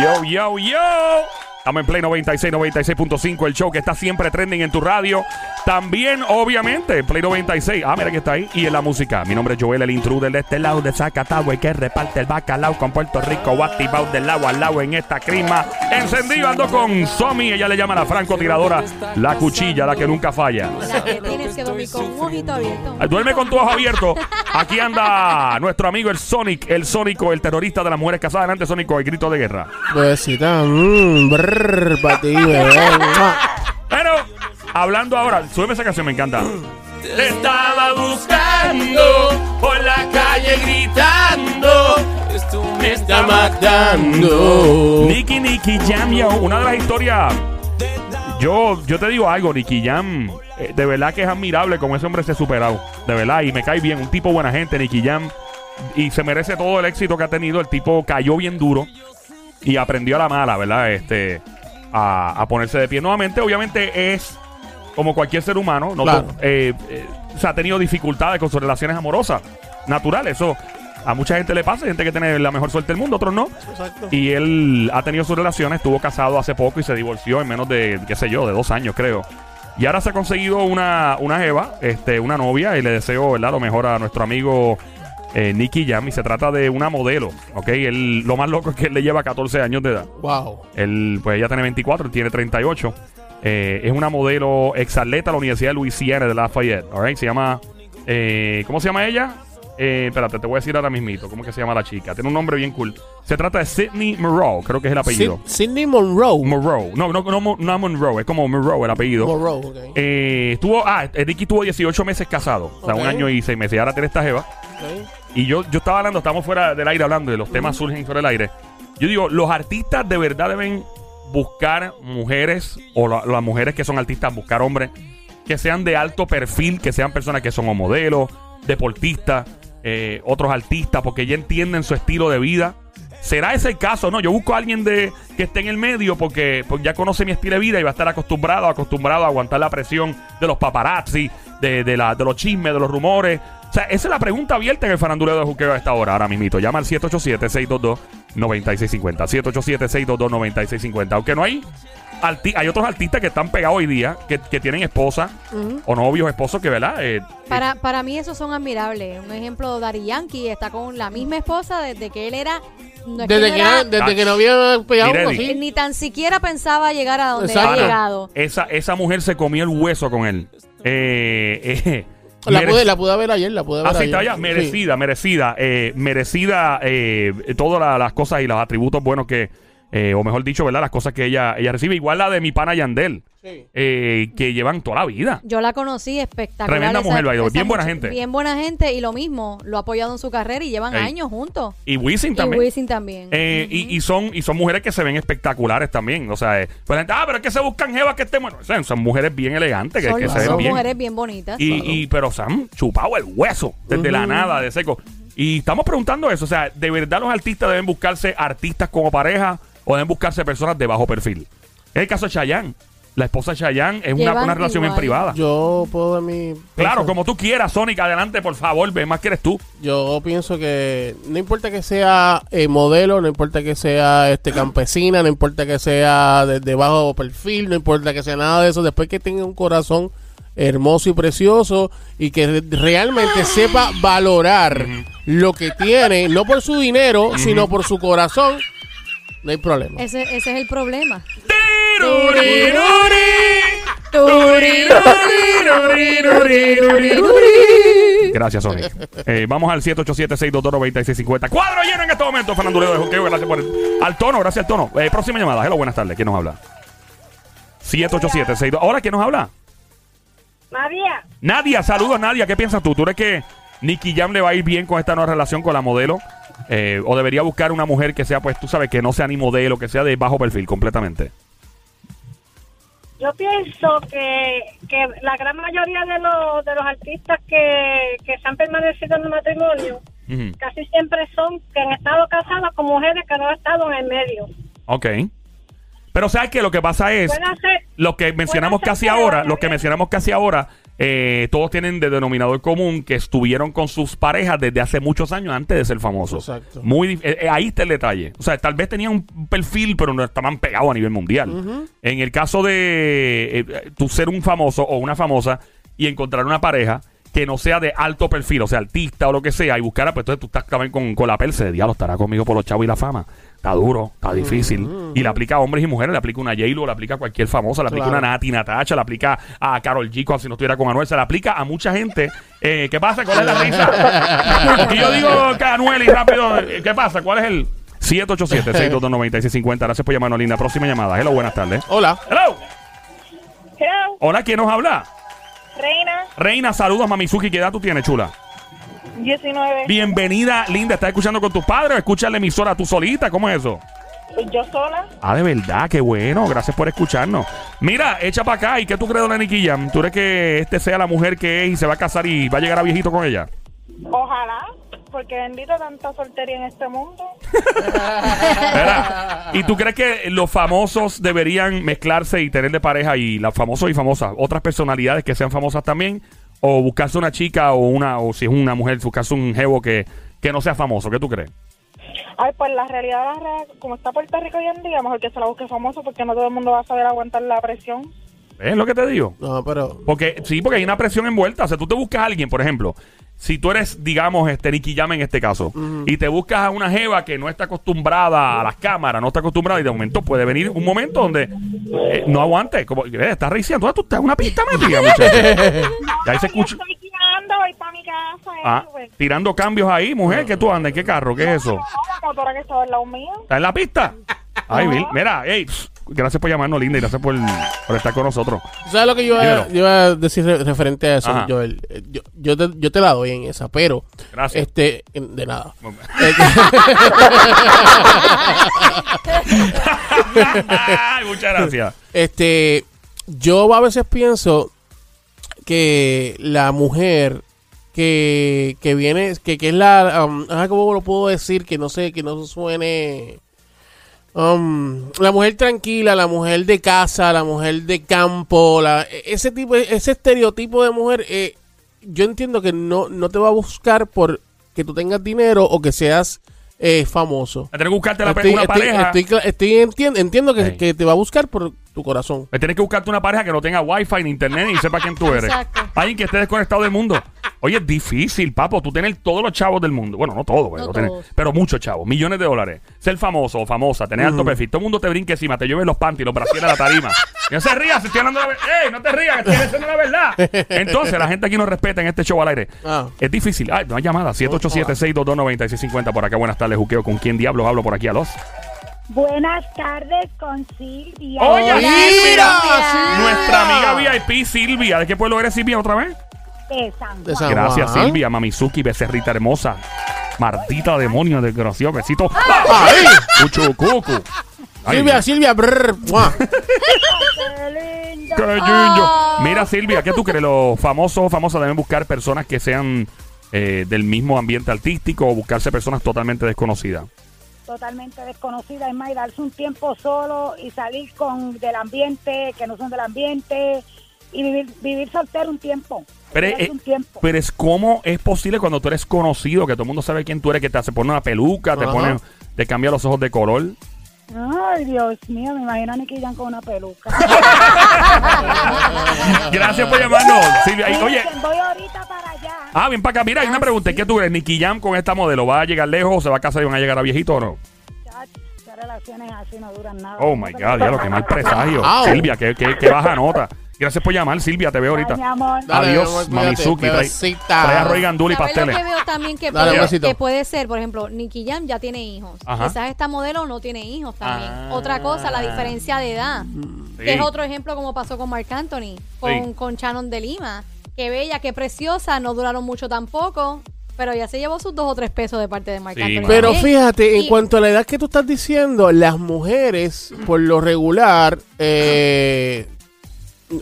Yo, yo, yo. Estamos en Play 96, 96.5, el show que está siempre trending en tu radio. También, obviamente, Play 96. Ah, mira que está ahí. Y en la música. Mi nombre es Joel, el intruder de este lado de Zacatau, el que reparte el bacalao con Puerto Rico, activado del lado al lado en esta crima. Encendido, ando con Somi. Ella le llama la francotiradora, la cuchilla, la que nunca falla. La que tienes que dormir con un ojito abierto. Duerme con tu ojo abierto. Aquí anda nuestro amigo el Sonic, el Sónico, el terrorista de las mujeres casadas. Adelante, Sónico, el grito de guerra. Besita, mmm, Pero, hablando ahora, súbeme esa canción, me encanta. Te estaba buscando por la calle gritando. Me está matando. Nicky Nicky Jam, yo, una de las historias. Yo, yo te digo algo, Nicky Jam. eh, De verdad que es admirable como ese hombre se ha superado. De verdad, y me cae bien. Un tipo buena gente, Nicky Jam. Y se merece todo el éxito que ha tenido. El tipo cayó bien duro. Y aprendió a la mala, ¿verdad? Este. A, a ponerse de pie. Nuevamente, obviamente, es como cualquier ser humano. No Claro. eh, eh, se ha tenido dificultades con sus relaciones amorosas. Natural, eso. A mucha gente le pasa, gente que tiene la mejor suerte del mundo, otros no. Exacto. Y él ha tenido sus relaciones, estuvo casado hace poco y se divorció en menos de, qué sé yo, de dos años, creo. Y ahora se ha conseguido una, una jeva, este, una novia, y le deseo, ¿verdad?, lo mejor a nuestro amigo eh, Nicky Jam. Y se trata de una modelo, ¿ok? Él, lo más loco es que él le lleva 14 años de edad. Wow. Él, pues ella tiene 24, él tiene 38. Eh, es una modelo exatleta de la Universidad de Louisiana de Lafayette, ¿alright? Se llama, eh, ¿cómo se llama ella? Eh, espérate, te voy a decir ahora mismito, ¿cómo que se llama la chica? Tiene un nombre bien cool. Se trata de Sydney Moreau, creo que es el apellido. Sid- Sidney Monroe. Moreau. No, no, no, no Monroe, es como Moreau el apellido. Monroe, ok. Eh, estuvo, ah, eh, Ricky tuvo 18 meses casado, o sea, Ok. un año y seis meses. Y ahora tiene esta jeva. Ok. Y yo, yo estaba hablando, estamos fuera del aire hablando y los temas surgen sobre el aire. Yo digo, los artistas de verdad deben buscar mujeres, o la- las mujeres que son artistas, buscar hombres que sean de alto perfil, que sean personas que son o modelos, deportistas, eh, otros artistas, porque ya entienden su estilo de vida. ¿Será ese el caso? No, yo busco a alguien de, que esté en el medio porque, porque ya conoce mi estilo de vida y va a estar acostumbrado, acostumbrado a aguantar la presión de los paparazzi, de, de, la, de los chismes, de los rumores. O sea, esa es la pregunta abierta en el faranduleo de juqueo a esta hora, ahora mismito. Llama al 787-622-9650. 787-622-9650. Aunque no hay... arti- hay otros artistas que están pegados hoy día, que, que tienen esposa o novios, esposos, que, ¿verdad? Eh, Para, para mí esos son admirables. Un ejemplo, Dari Yankee está con la misma esposa desde que él era... no es que Desde no que, era- no- desde que no había pegado uno así. ni tan siquiera pensaba llegar a donde Exacto. ha llegado. esa, esa mujer se comió el hueso con él. Eh, eh, La pude, la pude ver ayer, la pude ver Ah, sí, ayer. está ya. Sí. Merecida, merecida. eh, merecida eh, todas la- las cosas y los atributos buenos que, eh, o mejor dicho, ¿verdad? Las cosas que ella, ella recibe. Igual la de mi pana Yandel, Sí. eh, que llevan toda la vida. Yo la conocí espectacular. Tremenda esa- mujer, esa Bien buena gente. Bien buena gente y lo mismo, lo ha apoyado en su carrera y llevan Ey. años juntos. Y Wisin Y también. Wisin también. Eh, y, y son y son mujeres que se ven espectaculares también. O sea, eh, pues la gente, ah, pero es que se buscan jevas que estén bueno. O sea, son mujeres bien elegantes, que, son que se ven son bien. mujeres bien bonitas. Y, y- pero se han chupado el hueso desde la nada, de seco. Y estamos preguntando eso. O sea, ¿de verdad los artistas deben buscarse artistas como pareja o deben buscarse personas de bajo perfil? Es el caso de Chayanne. La esposa de Chayanne es una, Llevan una relación bien igual. privada. Yo puedo dar mi. claro, como tú quieras, Sonic, adelante, por favor, ve más que eres tú. Yo pienso que no importa que sea eh, modelo, no importa que sea este campesina, no importa que sea de, de bajo perfil, no importa que sea nada de eso, después que tenga un corazón hermoso y precioso y que re- realmente sepa valorar lo que tiene, no por su dinero, sino por su corazón, no hay problema. Ese, ese es el problema. Gracias, Sonic. Eh, vamos al 787-622-9650. Cuadro lleno en este momento, Fernando Leo de Juqueo. Gracias por el, al tono, gracias al tono. Eh, próxima llamada. Hello, buenas tardes. ¿Quién nos habla? 787-62. ¿Ahora quién nos habla? María, Nadia, saludos, Nadia. ¿Qué piensas tú? ¿Tú crees que Nicky Jam le va a ir bien con esta nueva relación con la modelo? Eh, ¿O debería buscar una mujer que sea, pues tú sabes, que no sea ni modelo, que sea de bajo perfil completamente? yo pienso que, que la gran mayoría de los, de los artistas que, que se han permanecido en el matrimonio casi siempre son que han estado casadas con mujeres que no han estado en el medio. Ok. Pero sabes que lo que pasa es... Ser, lo que mencionamos casi ahora, lo que mencionamos casi ahora eh, todos tienen de denominador común que estuvieron con sus parejas desde hace muchos años antes de ser famosos. Exacto. Muy eh, eh, ahí está el detalle. O sea, tal vez tenían un perfil, pero no estaban pegados a nivel mundial. En el caso de eh, tú ser un famoso o una famosa y encontrar una pareja que no sea de alto perfil, o sea, artista o lo que sea, y buscar, pues entonces tú estás también con, con la perse de diablo, estará conmigo por los chavos y la fama. Está duro, está difícil. Y le aplica a hombres y mujeres, le aplica una J-Lo, le aplica a cualquier famosa, le aplica Claro. una Nati Natacha, le aplica a Carol G, como si no estuviera con Anuel, se le aplica a mucha gente. Eh, ¿Qué pasa? ¿Cuál es la risa? y yo digo que Anuel y rápido, eh, ¿qué pasa? ¿Cuál es el 787-622-9650? Gracias por llamarnos, linda. Próxima llamada. Hello, buenas tardes. Hola. Hello. Hello, Hola, ¿quién nos habla? Reina, Reina, saludos, Mamizuki. ¿Qué edad tú tienes, chula? 19. Bienvenida, linda. ¿Estás escuchando con tus padres o escuchas la emisora tú solita? ¿Cómo es eso? Yo sola. Ah, de verdad, qué bueno. Gracias por escucharnos. Mira, echa para acá. ¿Y qué tú crees de la Nicky Jam? ¿Tú crees que este sea la mujer que es y se va a casar y va a llegar a viejito con ella? Ojalá, porque bendito tanta soltería en este mundo. ¿Y tú crees que los famosos deberían mezclarse y tener de pareja y los famosos y famosas, otras personalidades que sean famosas también? ¿O buscarse una chica o una, o si es una mujer, buscarse un jevo que, que no sea famoso? ¿Qué tú crees? Ay, pues la realidad, como está Puerto Rico hoy en día, mejor que se la busque famoso, porque no todo el mundo va a saber aguantar la presión. ¿Es lo que te digo? No, pero. Porque, sí, porque hay una presión envuelta. O sea, tú te buscas a alguien, por ejemplo, si tú eres, digamos, este Nicky Jam en este caso, y te buscas a una jeva que no está acostumbrada a las cámaras, no está acostumbrada, y de momento puede venir un momento donde eh, no aguante. Como, eh, estás reiciando, tú estás en una pista metida, muchacho. Y ahí se escucha. Estoy guiando, voy para mi casa. Ah, eh, pues. tirando cambios ahí, mujer, que tú andas, ¿en qué carro? ¿Qué es eso? No, la motora que. ¿Estás en la pista? Ay, Bill, mira, hey, pss, gracias por llamarnos, linda, y gracias por, por estar con nosotros. ¿Sabes lo que yo iba, Dímelo. yo iba a decir re- referente a eso. Joel? Eh, Yo, yo, te, yo te la doy en esa, pero. Gracias. Este, de nada. Ay, muchas gracias. Este, yo a veces pienso que la mujer que, que viene, que, que es la, um, ah, ¿cómo lo puedo decir? Que no sé, que no suene... um, la mujer tranquila, la mujer de casa, la mujer de campo, la, ese tipo, ese estereotipo de mujer, eh, yo entiendo que no, no te va a buscar por que tú tengas dinero o que seas eh, famoso. Tienes que buscarte la, Estoy- una estoy- pareja. estoy cla- estoy entiendo, entiendo que, que te va a buscar por tu corazón. Eh, Tienes que buscarte una pareja que no tenga wifi ni internet y sepa quién tú eres. Exacto. Alguien que esté desconectado del mundo. Oye, es difícil, papo. Tú tener todos los chavos del mundo. Bueno, no todos, pero, No tener- todos. pero muchos chavos. Millones de dólares. Ser famoso o famosa, tener alto perfil. Todo el mundo te brinque encima, te lleve los panties, los brasiles a la tarima. Y no se rías, si estoy hablando la verdad. ¡Ey, no te rías, que estoy diciendo la verdad! Entonces, la gente aquí no respeta en este show al aire. Ah. Es difícil. Ay, no hay llamada. 787-622-9650 por acá. Buenas tardes, Juqueo. ¿Con quién diablos hablo por aquí a los? Buenas tardes con Silvia. Oye, Hola, Silvia. Silvia. Nuestra amiga VIP Silvia. ¿De qué pueblo eres, Silvia, otra vez? De San De Juan. San Gracias, Juan. Silvia, Mamizuki, becerrita hermosa. Mardita demonio, desgraciado. Besito. Ay. Cuchu, cucu. Ay, Silvia, Silvia, brr. Qué lindo. qué lindo. Mira, Silvia, ¿qué tú crees? Los famosos o famosas deben buscar personas que sean eh, del mismo ambiente artístico o buscarse personas totalmente desconocidas. Totalmente desconocida, es más, y darse un tiempo solo y salir con del ambiente, que no son del ambiente, y vivir, vivir soltero un tiempo. Pero, eh, un tiempo. pero es cómo es posible cuando tú eres conocido, que todo el mundo sabe quién tú eres, que te hace poner una peluca, te Ajá. pone, te cambia los ojos de color. Ay, Dios mío, me imagino a Nicky Jam con una peluca. Gracias por llamarnos, Silvia. Y, oye, voy ahorita. Ah, bien para acá. Mira, hay una pregunta. ¿Qué tú crees? ¿Nicky Jam con esta modelo va a llegar lejos? ¿Se va a casar y van a llegar a viejito o no? Esas relaciones así no duran nada. Oh my God, ya lo que mal presagio. Au. Silvia, qué, qué, qué baja nota. Gracias por llamar, Silvia. Te veo ahorita. Ay, mi amor. Dale, Adiós, mi amor, Mamizuki. cuídate, Trae, bebecita. trae arroz y gandul y ¿Sabes lo pasteles. que veo también que Dale, puede, besito. que puede ser? Por ejemplo, Nicky Jam ya tiene hijos. Ajá. Quizás esta modelo no tiene hijos también. Ah. Otra cosa, la diferencia de edad. Sí. Que es otro ejemplo como pasó con Marc Anthony, con, Sí. con Shannon de Lima. Qué bella, qué preciosa, no duraron mucho tampoco. Pero ya se llevó sus dos o tres pesos de parte de Marc Sí, Anthony. Pero también. fíjate, en Y- cuanto a la edad que tú estás diciendo, las mujeres, por lo regular, eh,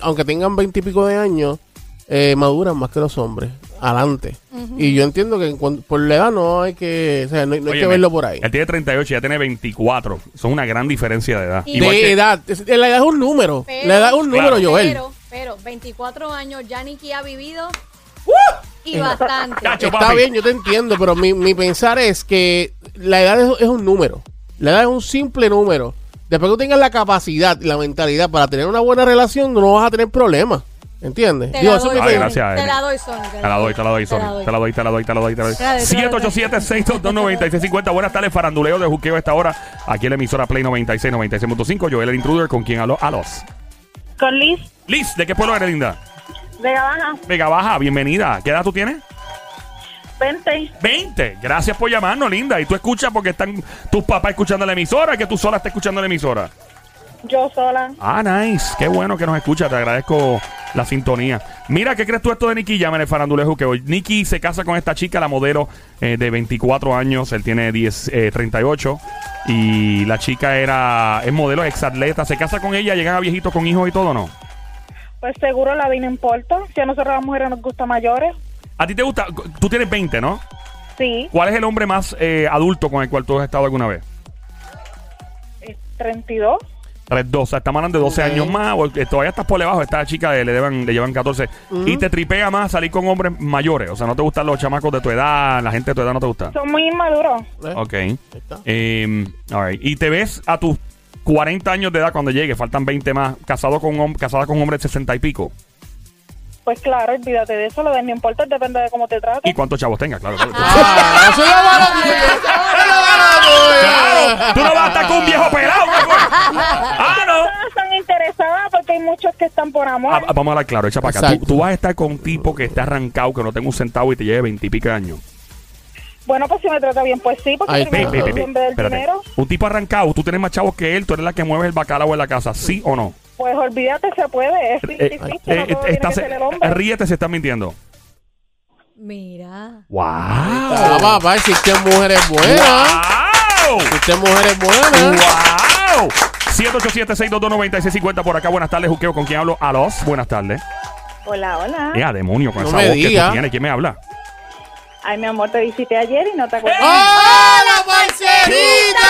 aunque tengan veintipico de años, eh, maduran más que los hombres. Adelante. Y yo entiendo que en cuan- por la edad no hay que, o sea, no, hay- que verlo por ahí. Él tiene 38 y ya tiene 24. Son una gran diferencia de edad. Y- Igual De que- edad. La edad es un número. Pero- la edad es un número, Claro. Joel. Pero Pero 24 años ya Nicky ha vivido y bastante. Chacho, Está papi. bien, yo te entiendo, pero mi, mi pensar es que la edad es, es un número. La edad es un simple número. Después que tú tengas la capacidad y la mentalidad para tener una buena relación, no vas a tener problemas. ¿Entiendes? Te Digo, la eso es doy, Ay, gracias, Te la doy, Sony. Te la doy, te la doy, Te la Sony. doy. Te la doy, te la doy, te la doy, te la doy. Te la doy, te la doy. 787-622-9650. Buenas tardes, faranduleo de juqueo a esta hora. Aquí en la emisora Play 96, 96.5. Joel el intruder, con quien habló a los. Con Liz Liz, ¿de qué pueblo eres, linda? de Gabaja, Vega Baja, bienvenida. ¿Qué edad tú tienes? 20. 20. Gracias por llamarnos, linda. Y tú escuchas porque están tus papás escuchando la emisora, que tú sola estás escuchando la emisora. Yo sola. Ah, nice. Qué bueno que nos escuchas. Te agradezco la sintonía. Mira, ¿qué crees tú esto de Nicky Llama en el farandulejo que hoy? Nicky se casa con esta chica, la modelo eh, de 24 años. Él tiene 10, eh, 38. Y la chica era es modelo, exatleta. Se casa con ella, llegan a viejitos con hijos y todo, ¿no? Pues seguro la vida no importa. Si a nosotros las mujeres nos gustan mayores, A ti te gusta, tú tienes 20, ¿no? sí. ¿Cuál es el hombre más eh, adulto con el cual tú has estado alguna vez? Eh, 32. 3, 2, o sea, estamos hablando de 12 Ok. años más, o, eh, todavía estás por debajo, esta chica le, llevan, le llevan 14. Y te tripea más salir con hombres mayores, o sea, no te gustan los chamacos de tu edad, la gente de tu edad no te gusta. Son muy inmaduros. ¿Eh? Ok. Ahí está. Eh, all right. Y te ves a tus 40 años de edad cuando llegue, faltan 20 más, casado con casada con un hombre de 60 y pico. Pues claro, olvídate de eso. Lo de no importa, depende de cómo te Y trates. cuántos chavos tengas, claro. claro. Ah, eso es lo malo tuyo. Eso es lo malo tuyo. Claro, tú no vas a estar con un viejo pelado, ¿qué fue? Ah, no. Todas están interesadas porque hay muchos que están por amor. Ah, vamos a hablar claro, echa para acá. Tú, vas a estar con un tipo que está arrancado, que no tenga un centavo y te lleve 20 y pico de años. Bueno, pues si me trata bien, pues sí, porque Ay, primero ve, ve, ve, depende del espérate. dinero. Un tipo arrancado, tú tienes más chavos que él, tú eres la que mueves el bacalao en la casa, ¿sí o no? Pues olvídate, se puede. Es Eh, 50-50, eh, no tiene estás- ríete si estás mintiendo. Mira. ¡Wow! Ah, papá, si usted es mujer es buena. ¡Wow! Si usted es mujer es buena. ¡Wow! 787-622-9650 por acá. Buenas tardes, Juqueo. ¿Con quién hablo? A los. Buenas tardes. Hola, hola. ¡Eh, demonio! Con No esa me voz que diga. tú tienes. ¿Quién me habla? Ay, mi amor, te visité ayer y no te acuerdas. ¡Oh, la parcerita!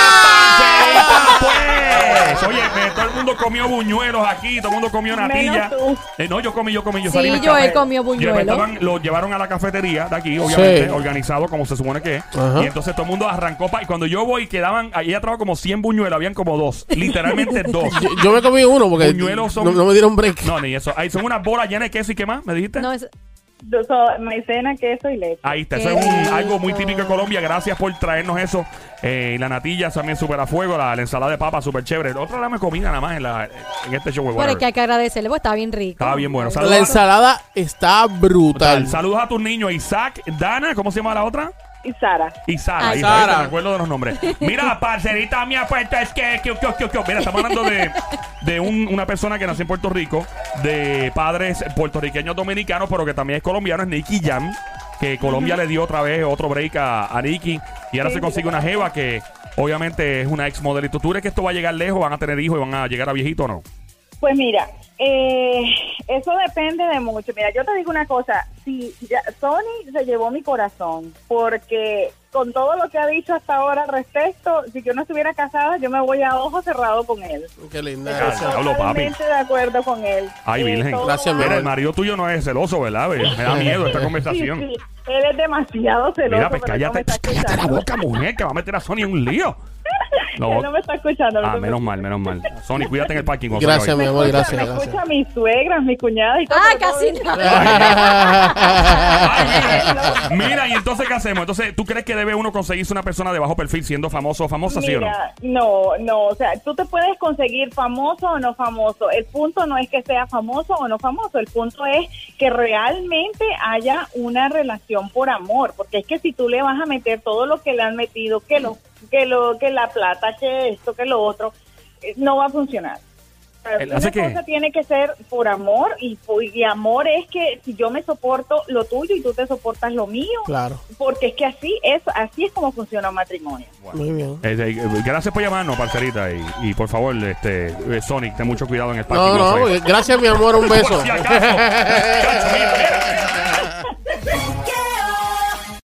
Pues! Oye, eh, todo el mundo comió buñuelos aquí, todo el mundo comió natilla. Eh, no, yo comí, yo comí, yo Sí, salí. me Joel escapé. comió buñuelo. Yo- estaban- lo llevaron a la cafetería de aquí, obviamente, Sí. organizado como se supone que es. Ajá. Y entonces todo el mundo arrancó pa- y cuando yo voy quedaban, ahí atrás como 100 buñuelos, habían como dos, literalmente dos. Yo, yo me comí uno porque Buñuelos son- no, no me dieron break. No, ni eso. Ahí son unas bolas llenas de queso y qué más, ¿me dijiste? No, es, Soy maicena, queso y leche. Ahí está, eso es un- algo muy típico de Colombia. Gracias por traernos eso. Eh, la natilla también súper a fuego, la, la ensalada de papa súper chévere. Otra dame comida nada más en, la, en este show. bueno, whatever. es que hay que agradecerle, porque está bien rico. Estaba bien bueno. La a, ensalada está brutal. saludos a tus niños. Isaac, Dana, ¿cómo se llama la otra? Y Sara. Y Sara. Ay, y Sara. me acuerdo de los nombres. Mira, parcerita mía, pues es que, que, que, que, que- Mira, estamos hablando de, de un- una persona que nació en Puerto Rico, de padres puertorriqueños dominicanos, pero que también es colombiano, es Nicky Jam. Que Colombia le dio otra vez otro break a, a Nicky. Y ahora Sí, se consigue una jeva que obviamente es una ex modelito. ¿Tú crees que esto va a llegar lejos? ¿Van a tener hijos y van a llegar a viejito o no? Pues mira, eh, eso depende de mucho. Mira, yo te digo una cosa, si ya- Sony se llevó mi corazón, porque con todo lo que ha dicho hasta ahora al respecto, si yo no estuviera casada, yo me voy a ojo cerrado con él. Qué linda. Gracias. Hablo, papi. Totalmente de acuerdo con él. Ay, Virgen. todo Gracias, Mira, el marido tuyo no es celoso, ¿verdad? Me da miedo esta conversación. sí, él es demasiado celoso. Mira, pues cállate, la boca, mujer, que va a meter a Sony en un lío. No. Él no me está escuchando. no Ah, menos mal, menos mal. Sony, cuídate en el parking. Gracias, salga mi hoy. amor, gracias, me gracias. escucha mis suegras, mis cuñadas y todo. Ah, casi. Ay, mira, y entonces, ¿qué hacemos? Entonces, ¿tú crees que debe uno conseguirse una persona de bajo perfil siendo famoso o famosa, sí o no? No, no, o sea, tú te puedes conseguir famoso o no famoso. El punto no es que sea famoso o no famoso, el punto es que realmente haya una relación por amor, porque es que si tú le vas a meter todo lo que le han metido, que lo, que lo, que la plata, que esto, que lo otro, eh, no va a funcionar. Una que- cosa tiene que ser por amor y, y amor es que si yo me soporto lo tuyo y tú te soportas lo mío, Claro, porque es que así es, así es como funciona un matrimonio. muy bien. Eh, eh, gracias por llamarnos, parcerita. Y, y por favor, este, eh, Sonic, ten mucho cuidado en el parking. No, no, gracias, mi amor, un beso.